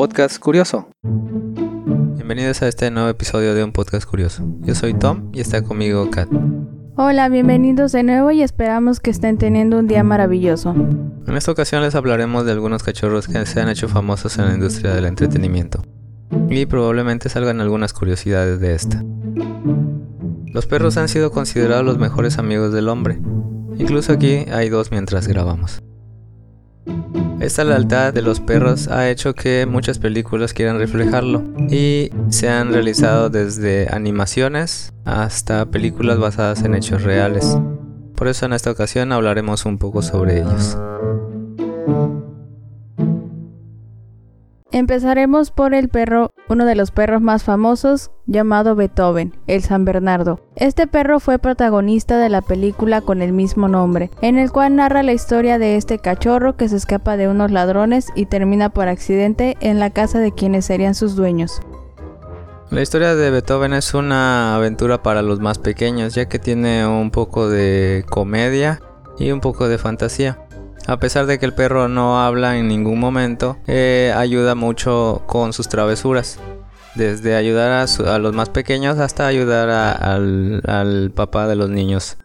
podcast curioso. Bienvenidos a este nuevo episodio de un podcast curioso. Yo soy Tom y está conmigo Kat. Hola, bienvenidos de nuevo y esperamos que estén teniendo un día maravilloso. En esta ocasión les hablaremos de algunos cachorros que se han hecho famosos en la industria del entretenimiento. Y probablemente salgan algunas curiosidades de esta. Los perros han sido considerados los mejores amigos del hombre. Incluso aquí hay dos mientras grabamos. Esta lealtad de los perros ha hecho que muchas películas quieran reflejarlo y se han realizado desde animaciones hasta películas basadas en hechos reales. Por eso en esta ocasión hablaremos un poco sobre ellos. Empezaremos por el perro, uno de los perros más famosos, llamado Beethoven, el San Bernardo. Este perro fue protagonista de la película con el mismo nombre, en el cual narra la historia de este cachorro que se escapa de unos ladrones y termina por accidente en la casa de quienes serían sus dueños. La historia de Beethoven es una aventura para los más pequeños, ya que tiene un poco de comedia y un poco de fantasía. A pesar de que el perro no habla en ningún momento, eh, ayuda mucho con sus travesuras. Desde ayudar a, los más pequeños hasta ayudar al, papá de los niños.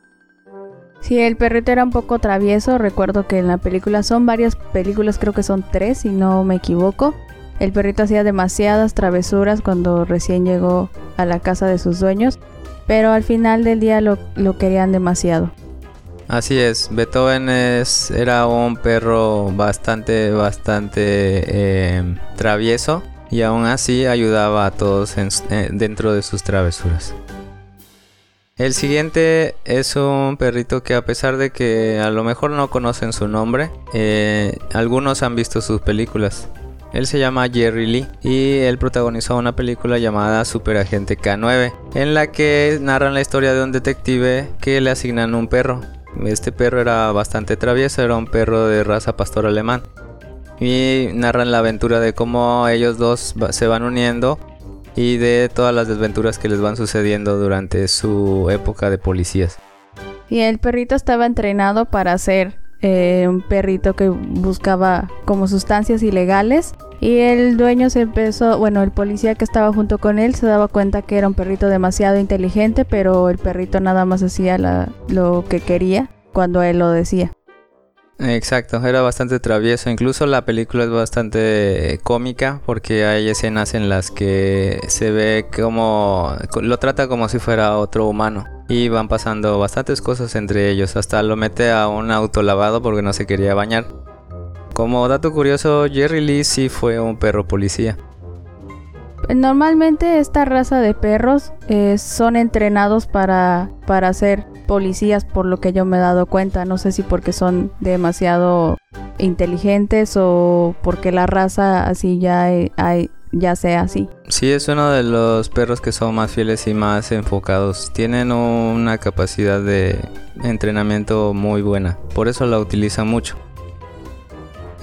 Sí, el perrito era un poco travieso. Recuerdo que en la película son varias películas, creo que son tres, si no me equivoco. El perrito hacía demasiadas travesuras cuando recién llegó a la casa de sus dueños, pero al final del día lo querían demasiado. Así es, Beethoven es, era un perro bastante, bastante eh, travieso y aún así ayudaba a todos eh, dentro de sus travesuras. El siguiente es un perrito que a pesar de que a lo mejor no conocen su nombre, eh, algunos han visto sus películas. Él se llama Jerry Lee y él protagonizó una película llamada Super Agente K9, en la que narran la historia de un detective que le asignan un perro este perro era bastante travieso, era un perro de raza pastor alemán. Y narran la aventura de cómo ellos dos se van uniendo y de todas las desventuras que les van sucediendo durante su época de policías. Y el perrito estaba entrenado para ser eh, un perrito que buscaba como sustancias ilegales y el dueño se empezó, bueno, el policía que estaba junto con él se daba cuenta que era un perrito demasiado inteligente, pero el perrito nada más hacía lo que quería cuando él lo decía. Exacto, era bastante travieso. Incluso la película es bastante cómica porque hay escenas en las que se ve como lo trata como si fuera otro humano y van pasando bastantes cosas entre ellos. Hasta lo mete a un auto lavado porque no se quería bañar. Como dato curioso, Jerry Lee sí fue un perro policía. Normalmente esta raza de perros eh, son entrenados para, para ser policías por lo que yo me he dado cuenta. No sé si porque son demasiado inteligentes o porque la raza así ya, hay, ya sea así. Sí, es uno de los perros que son más fieles y más enfocados. Tienen una capacidad de entrenamiento muy buena. Por eso la utilizan mucho.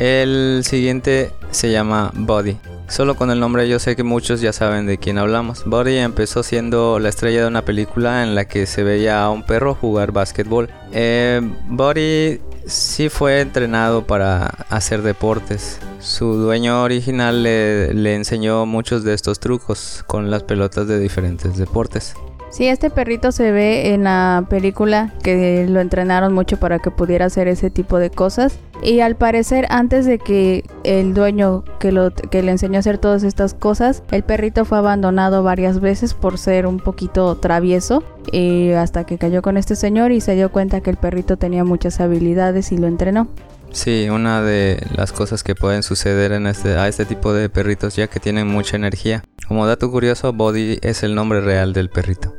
El siguiente se llama Body. Solo con el nombre yo sé que muchos ya saben de quién hablamos. Body empezó siendo la estrella de una película en la que se veía a un perro jugar básquetbol. Eh, Body sí fue entrenado para hacer deportes. Su dueño original le, le enseñó muchos de estos trucos con las pelotas de diferentes deportes. Sí, este perrito se ve en la película que lo entrenaron mucho para que pudiera hacer ese tipo de cosas. Y al parecer, antes de que el dueño que, lo, que le enseñó a hacer todas estas cosas, el perrito fue abandonado varias veces por ser un poquito travieso. Y hasta que cayó con este señor y se dio cuenta que el perrito tenía muchas habilidades y lo entrenó. Sí, una de las cosas que pueden suceder en este, a este tipo de perritos ya que tienen mucha energía. Como dato curioso, Body es el nombre real del perrito.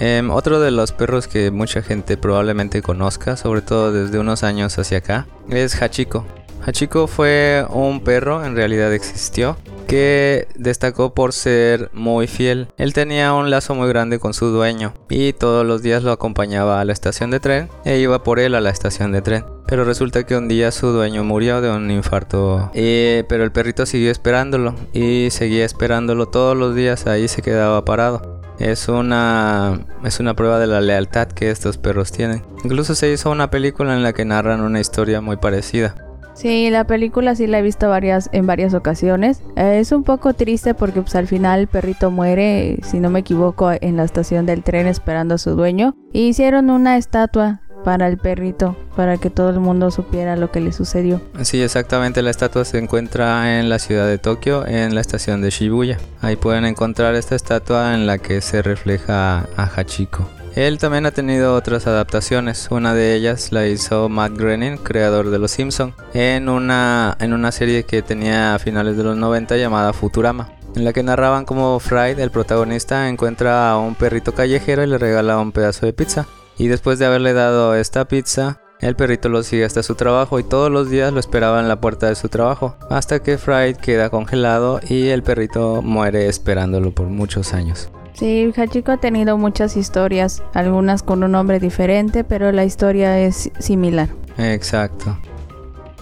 Em, otro de los perros que mucha gente probablemente conozca, sobre todo desde unos años hacia acá, es Hachiko. Hachiko fue un perro, en realidad existió, que destacó por ser muy fiel. Él tenía un lazo muy grande con su dueño y todos los días lo acompañaba a la estación de tren e iba por él a la estación de tren. Pero resulta que un día su dueño murió de un infarto. pero el perrito siguió esperándolo y seguía esperándolo todos los días. Ahí se quedaba parado. Es una, es una prueba de la lealtad que estos perros tienen. Incluso se hizo una película en la que narran una historia muy parecida. Sí, la película sí la he visto varias, en varias ocasiones. Eh, es un poco triste porque pues al final el perrito muere, si no me equivoco, en la estación del tren esperando a su dueño. Y hicieron una estatua para el perrito, para que todo el mundo supiera lo que le sucedió. Sí, exactamente, la estatua se encuentra en la ciudad de Tokio, en la estación de Shibuya. Ahí pueden encontrar esta estatua en la que se refleja a Hachiko. Él también ha tenido otras adaptaciones, una de ellas la hizo Matt Groening, creador de Los Simpson, en una, en una serie que tenía a finales de los 90 llamada Futurama, en la que narraban cómo Fried, el protagonista, encuentra a un perrito callejero y le regala un pedazo de pizza. Y después de haberle dado esta pizza, el perrito lo sigue hasta su trabajo y todos los días lo esperaba en la puerta de su trabajo, hasta que Fried queda congelado y el perrito muere esperándolo por muchos años. Sí, Hachiko ha tenido muchas historias, algunas con un nombre diferente, pero la historia es similar. Exacto.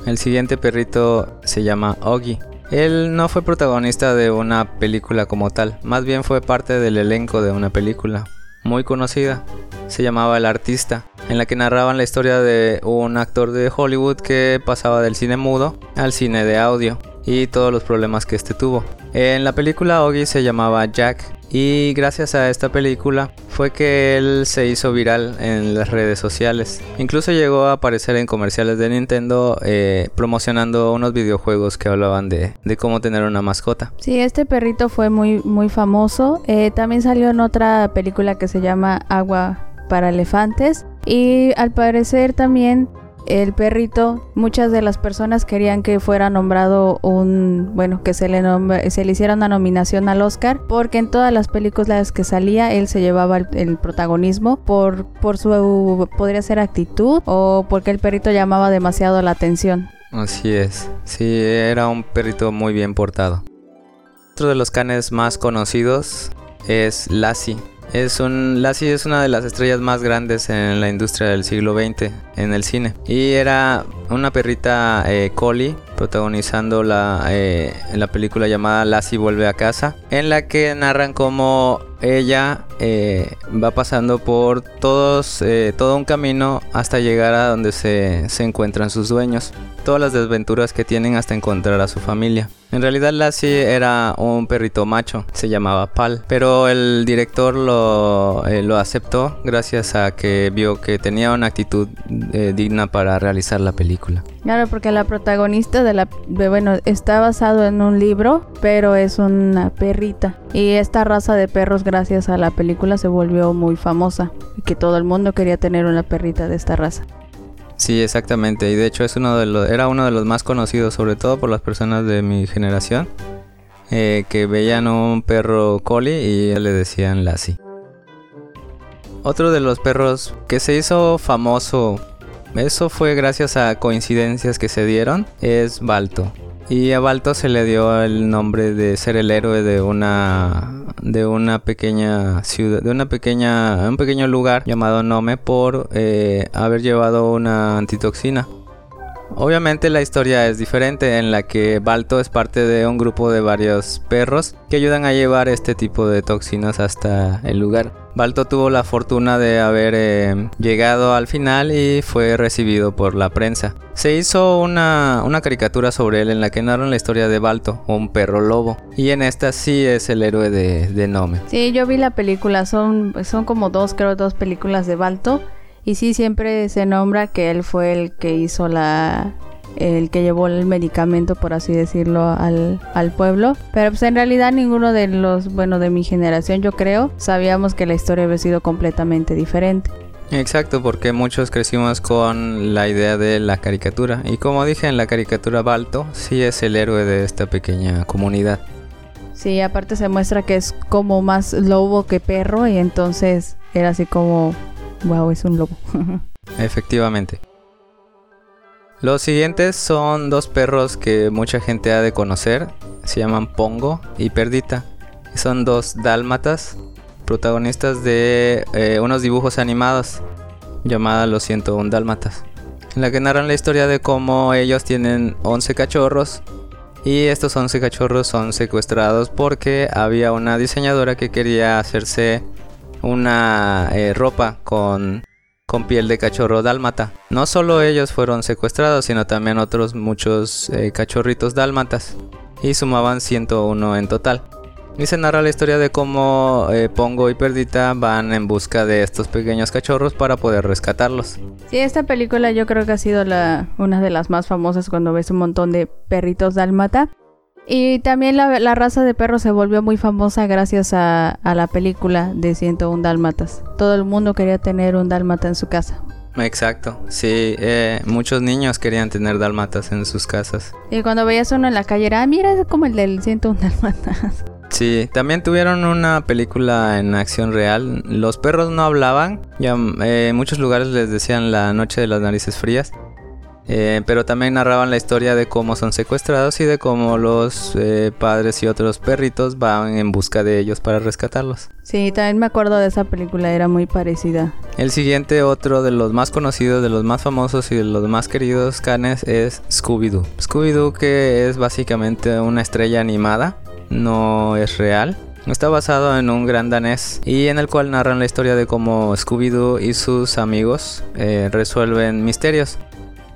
El siguiente perrito se llama Oggy. Él no fue protagonista de una película como tal, más bien fue parte del elenco de una película muy conocida. Se llamaba El Artista, en la que narraban la historia de un actor de Hollywood que pasaba del cine mudo al cine de audio y todos los problemas que este tuvo. En la película Oggy se llamaba Jack y gracias a esta película fue que él se hizo viral en las redes sociales. Incluso llegó a aparecer en comerciales de Nintendo eh, promocionando unos videojuegos que hablaban de, cómo tener una mascota. Sí, este perrito fue muy, muy famoso. Eh, también salió en otra película que se llama Agua para elefantes. Y al parecer también el perrito, muchas de las personas querían que fuera nombrado un, bueno, que se le, se le hiciera una nominación al Oscar, porque en todas las películas que salía él se llevaba el, protagonismo por, por su, podría ser actitud o porque el perrito llamaba demasiado la atención. Así es, sí, era un perrito muy bien portado. Otro de los canes más conocidos es Lassie. Es un, Lassie es una de las estrellas más grandes en la industria del siglo XX en el cine. Y era una perrita eh, collie protagonizando la, eh, la película llamada Lassie vuelve a casa, en la que narran cómo ella eh, va pasando por todos, eh, todo un camino hasta llegar a donde se, se, encuentran sus dueños. Todas las desventuras que tienen hasta encontrar a su familia. En realidad Lassie era un perrito macho, se llamaba Pal, pero el director lo, eh, lo aceptó gracias a que vio que tenía una actitud digna para realizar la película. Claro, porque la protagonista de la, bueno, está basado en un libro, pero es una perrita. Y esta raza de perros, gracias a la película, se volvió muy famosa. Y que todo el mundo quería tener una perrita de esta raza. Sí, exactamente. Y de hecho es uno era uno de los más conocidos, sobre todo por las personas de mi generación, eh, que veían un perro collie y le decían Lassie. Otro de los perros que se hizo famoso eso fue gracias a coincidencias que se dieron. Es Balto. Y a Balto se le dio el nombre de ser el héroe de una de una pequeña ciudad, de una pequeña un pequeño lugar llamado Nome por eh, haber llevado una antitoxina. Obviamente la historia es diferente en la que Balto es parte de un grupo de varios perros que ayudan a llevar este tipo de toxinas hasta el lugar. Balto tuvo la fortuna de haber eh, llegado al final y fue recibido por la prensa. Se hizo una, caricatura sobre él en la que narran la historia de Balto, un perro lobo. Y en esta sí es el héroe de, de Nome. Sí, yo vi la película, son, son como dos, creo, dos películas de Balto. Y sí, siempre se nombra que él fue el que hizo la, el que llevó el medicamento, por así decirlo, al, al, pueblo. Pero pues en realidad ninguno de los, bueno, de mi generación yo creo, sabíamos que la historia había sido completamente diferente. Exacto, porque muchos crecimos con la idea de la caricatura. Y como dije en la caricatura, Balto sí es el héroe de esta pequeña comunidad. Sí, aparte se muestra que es como más lobo que perro y entonces era así como, wow, es un lobo. Efectivamente. Los siguientes son dos perros que mucha gente ha de conocer. Se llaman Pongo y Perdita. Son dos dálmatas, protagonistas de eh, unos dibujos animados llamados Los 101 dálmatas. En la que narran la historia de cómo ellos tienen 11 cachorros y estos 11 cachorros son secuestrados porque había una diseñadora que quería hacerse una eh, ropa con con piel de cachorro dálmata. No solo ellos fueron secuestrados, sino también otros muchos eh, cachorritos dálmatas, y sumaban 101 en total. Y se narra la historia de cómo eh, Pongo y Perdita van en busca de estos pequeños cachorros para poder rescatarlos. Sí, esta película yo creo que ha sido una de las más famosas cuando ves un montón de perritos dálmata. Y también la, raza de perros se volvió muy famosa gracias a, la película de 101 Dálmatas. Todo el mundo quería tener un dálmata en su casa. Exacto, sí, eh, muchos niños querían tener dálmatas en sus casas. Y cuando veías uno en la calle era, ah, mira, es como el del 101 Dálmatas. Sí, también tuvieron una película en acción real. Los perros no hablaban, ya eh, en muchos lugares les decían la noche de las narices frías. Eh, pero también narraban la historia de cómo son secuestrados y de cómo los eh, padres y otros perritos van en busca de ellos para rescatarlos. Sí, también me acuerdo de esa película, era muy parecida. El siguiente, otro de los más conocidos, de los más famosos y de los más queridos canes es Scooby-Doo. Scooby-Doo que es básicamente una estrella animada, no es real. Está basado en un gran danés y en el cual narran la historia de cómo Scooby-Doo y sus amigos eh, resuelven misterios.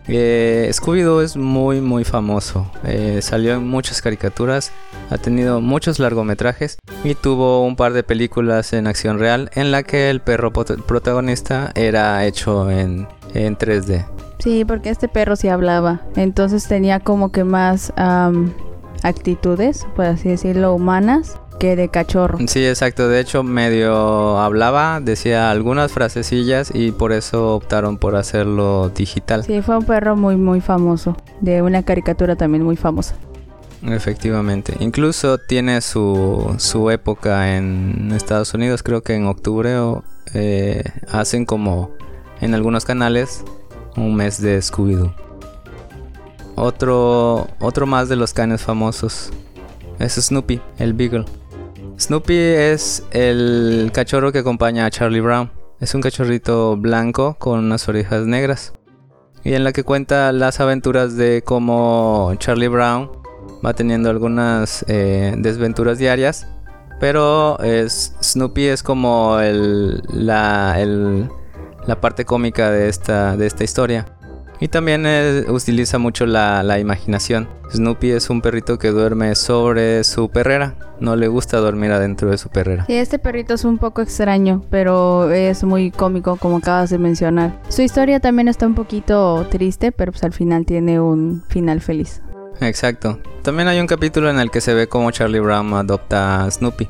Eh, Scooby-Doo es muy muy famoso, eh, salió en muchas caricaturas, ha tenido muchos largometrajes y tuvo un par de películas en acción real en la que el perro protagonista era hecho en, en 3D. Sí, porque este perro sí hablaba, entonces tenía como que más actitudes, por así decirlo, humanas que de cachorro. Sí, exacto. De hecho, medio hablaba, decía algunas frasecillas y por eso optaron por hacerlo digital. Sí, fue un perro muy, muy famoso. De una caricatura también muy famosa. Efectivamente. Incluso tiene su, su época en Estados Unidos. Creo que en octubre eh, hacen como en algunos canales un mes de Scooby-Doo. Otro, otro más de los canes famosos es Snoopy, el Beagle. Snoopy es el cachorro que acompaña a Charlie Brown. Es un cachorrito blanco con unas orejas negras. Y en la que cuenta las aventuras de cómo Charlie Brown va teniendo algunas eh, desventuras diarias. Pero es, Snoopy es como la, parte cómica de esta historia. Y también eh, utiliza mucho la, imaginación. Snoopy es un perrito que duerme sobre su perrera. No le gusta dormir adentro de su perrera. Sí, este perrito es un poco extraño, pero es muy cómico como acabas de mencionar. Su historia también está un poquito triste, pero pues al final tiene un final feliz. Exacto. También hay un capítulo en el que se ve cómo Charlie Brown adopta a Snoopy,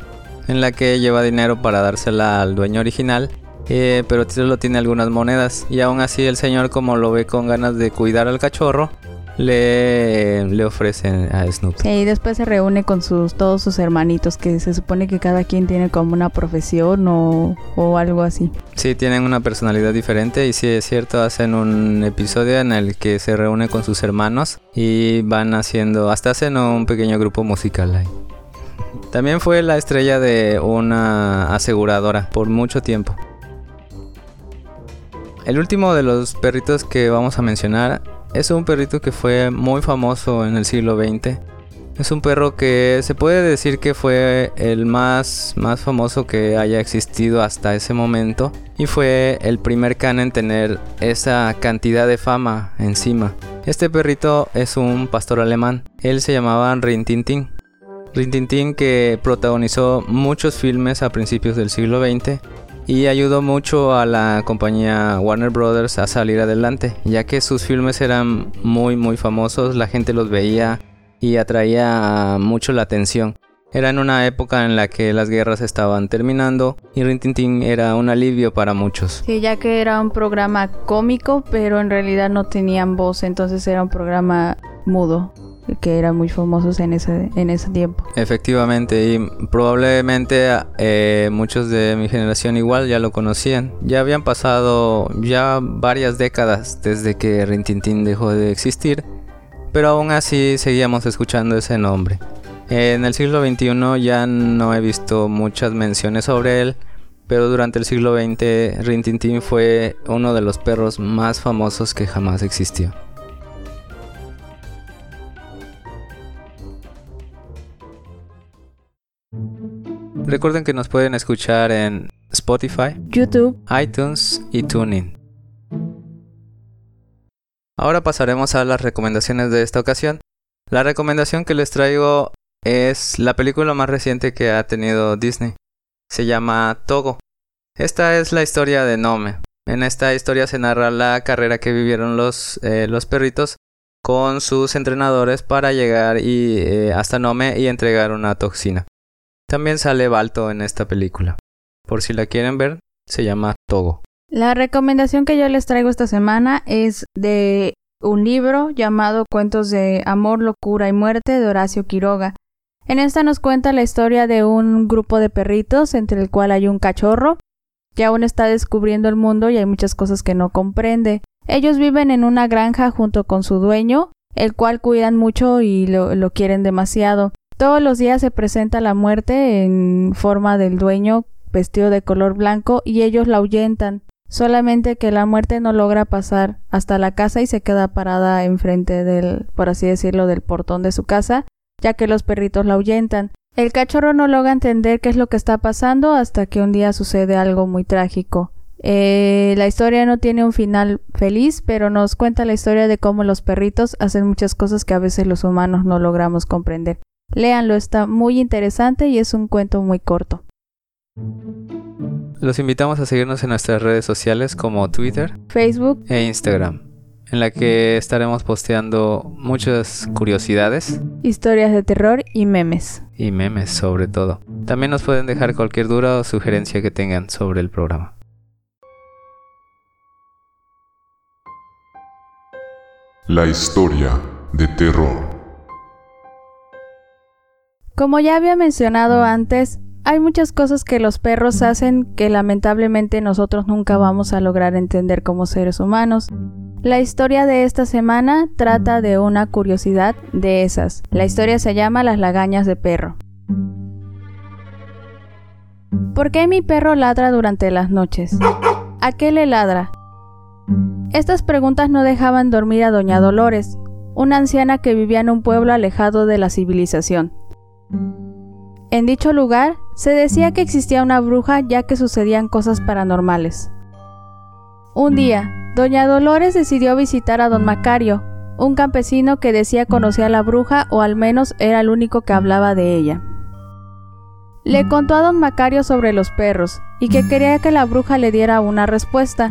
en la que lleva dinero para dársela al dueño original eh, pero solo tiene algunas monedas. Y aún así el señor como lo ve con ganas de cuidar al cachorro, le, le ofrecen a Snoopy. y después se reúne con sus todos sus hermanitos, que se supone que cada quien tiene como una profesión o, o algo así. Sí, tienen una personalidad diferente y sí es cierto, hacen un episodio en el que se reúne con sus hermanos y van haciendo, hasta hacen un pequeño grupo musical ahí. También fue la estrella de una aseguradora por mucho tiempo. El último de los perritos que vamos a mencionar es un perrito que fue muy famoso en el siglo XX. Es un perro que se puede decir que fue el más, más famoso que haya existido hasta ese momento y fue el primer can en tener esa cantidad de fama encima. Este perrito es un pastor alemán. Él se llamaba Rintintín. Rintintín que protagonizó muchos filmes a principios del siglo XX y ayudó mucho a la compañía Warner Brothers a salir adelante, ya que sus filmes eran muy muy famosos, la gente los veía y atraía mucho la atención. Era en una época en la que las guerras estaban terminando y Rintintín era un alivio para muchos. Sí, ya que era un programa cómico, pero en realidad no tenían voz, entonces era un programa mudo que eran muy famosos en ese, en ese tiempo. Efectivamente, y probablemente eh, muchos de mi generación igual ya lo conocían. Ya habían pasado ya varias décadas desde que Rintintín dejó de existir, pero aún así seguíamos escuchando ese nombre. En el siglo XXI ya no he visto muchas menciones sobre él, pero durante el siglo XX Rintintín fue uno de los perros más famosos que jamás existió. Recuerden que nos pueden escuchar en Spotify, YouTube, iTunes y TuneIn. Ahora pasaremos a las recomendaciones de esta ocasión. La recomendación que les traigo es la película más reciente que ha tenido Disney. Se llama Togo. Esta es la historia de Nome. En esta historia se narra la carrera que vivieron los, eh, los perritos con sus entrenadores para llegar y, eh, hasta Nome y entregar una toxina. También sale Balto en esta película. Por si la quieren ver, se llama Togo. La recomendación que yo les traigo esta semana es de un libro llamado Cuentos de Amor, Locura y Muerte de Horacio Quiroga. En esta nos cuenta la historia de un grupo de perritos entre el cual hay un cachorro que aún está descubriendo el mundo y hay muchas cosas que no comprende. Ellos viven en una granja junto con su dueño, el cual cuidan mucho y lo, lo quieren demasiado. Todos los días se presenta la muerte en forma del dueño vestido de color blanco y ellos la ahuyentan. Solamente que la muerte no logra pasar hasta la casa y se queda parada enfrente del, por así decirlo, del portón de su casa, ya que los perritos la ahuyentan. El cachorro no logra entender qué es lo que está pasando hasta que un día sucede algo muy trágico. Eh, la historia no tiene un final feliz, pero nos cuenta la historia de cómo los perritos hacen muchas cosas que a veces los humanos no logramos comprender. Léanlo, está muy interesante y es un cuento muy corto. Los invitamos a seguirnos en nuestras redes sociales como Twitter, Facebook e Instagram, en la que estaremos posteando muchas curiosidades, historias de terror y memes. Y memes sobre todo. También nos pueden dejar cualquier duda o sugerencia que tengan sobre el programa. La historia de terror. Como ya había mencionado antes, hay muchas cosas que los perros hacen que lamentablemente nosotros nunca vamos a lograr entender como seres humanos. La historia de esta semana trata de una curiosidad de esas. La historia se llama Las lagañas de perro. ¿Por qué mi perro ladra durante las noches? ¿A qué le ladra? Estas preguntas no dejaban dormir a doña Dolores, una anciana que vivía en un pueblo alejado de la civilización. En dicho lugar se decía que existía una bruja ya que sucedían cosas paranormales. Un día, doña Dolores decidió visitar a don Macario, un campesino que decía conocer a la bruja o al menos era el único que hablaba de ella. Le contó a don Macario sobre los perros y que quería que la bruja le diera una respuesta.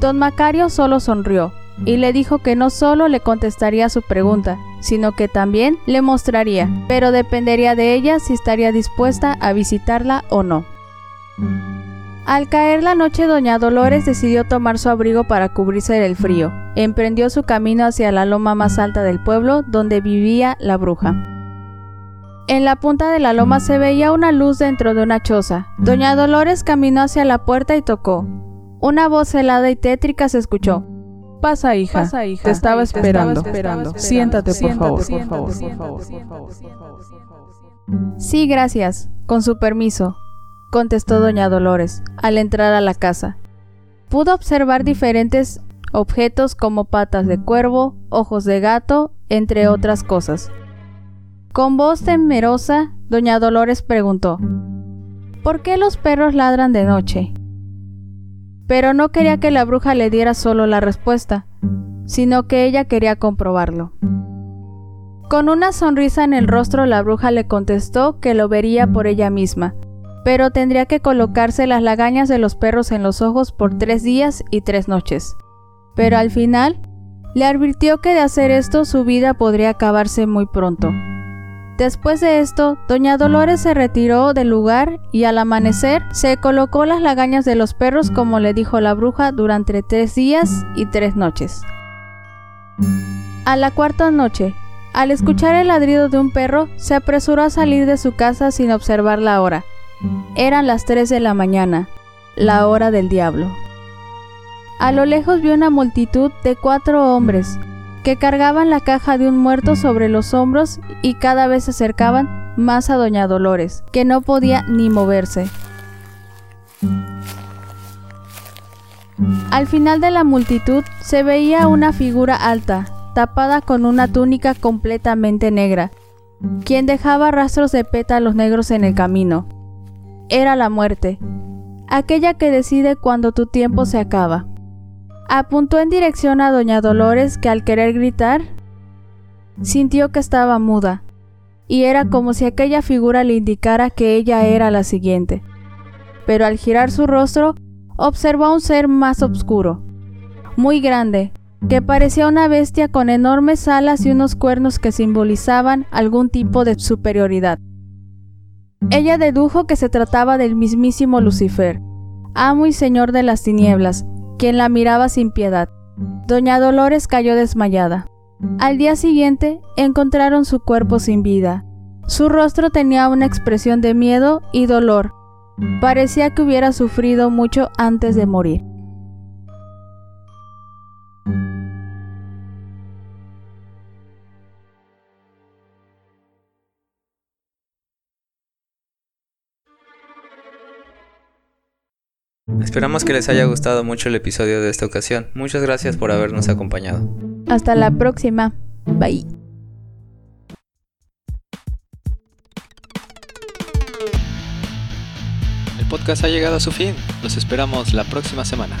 Don Macario solo sonrió y le dijo que no solo le contestaría su pregunta, sino que también le mostraría, pero dependería de ella si estaría dispuesta a visitarla o no. Al caer la noche, doña Dolores decidió tomar su abrigo para cubrirse del frío. Emprendió su camino hacia la loma más alta del pueblo, donde vivía la bruja. En la punta de la loma se veía una luz dentro de una choza. Doña Dolores caminó hacia la puerta y tocó. Una voz helada y tétrica se escuchó. Pasa, hija. Te estaba esperando. Siéntate, por favor. Sí, gracias. Con su permiso, contestó doña Dolores al entrar a la casa. Pudo observar diferentes objetos como patas de cuervo, ojos de gato, entre otras cosas. Con voz temerosa, doña Dolores preguntó, ¿Por qué los perros ladran de noche? Pero no quería que la bruja le diera solo la respuesta, sino que ella quería comprobarlo. Con una sonrisa en el rostro la bruja le contestó que lo vería por ella misma, pero tendría que colocarse las lagañas de los perros en los ojos por tres días y tres noches. Pero al final, le advirtió que de hacer esto su vida podría acabarse muy pronto. Después de esto, doña Dolores se retiró del lugar y al amanecer se colocó las lagañas de los perros como le dijo la bruja durante tres días y tres noches. A la cuarta noche, al escuchar el ladrido de un perro, se apresuró a salir de su casa sin observar la hora. Eran las tres de la mañana, la hora del diablo. A lo lejos vio una multitud de cuatro hombres, que cargaban la caja de un muerto sobre los hombros y cada vez se acercaban más a doña Dolores, que no podía ni moverse. Al final de la multitud se veía una figura alta, tapada con una túnica completamente negra, quien dejaba rastros de pétalos negros en el camino. Era la muerte, aquella que decide cuando tu tiempo se acaba. Apuntó en dirección a doña Dolores que al querer gritar, sintió que estaba muda, y era como si aquella figura le indicara que ella era la siguiente. Pero al girar su rostro, observó a un ser más oscuro, muy grande, que parecía una bestia con enormes alas y unos cuernos que simbolizaban algún tipo de superioridad. Ella dedujo que se trataba del mismísimo Lucifer, amo y señor de las tinieblas, quien la miraba sin piedad. Doña Dolores cayó desmayada. Al día siguiente encontraron su cuerpo sin vida. Su rostro tenía una expresión de miedo y dolor. Parecía que hubiera sufrido mucho antes de morir. Esperamos que les haya gustado mucho el episodio de esta ocasión. Muchas gracias por habernos acompañado. Hasta la próxima. Bye. El podcast ha llegado a su fin. Los esperamos la próxima semana.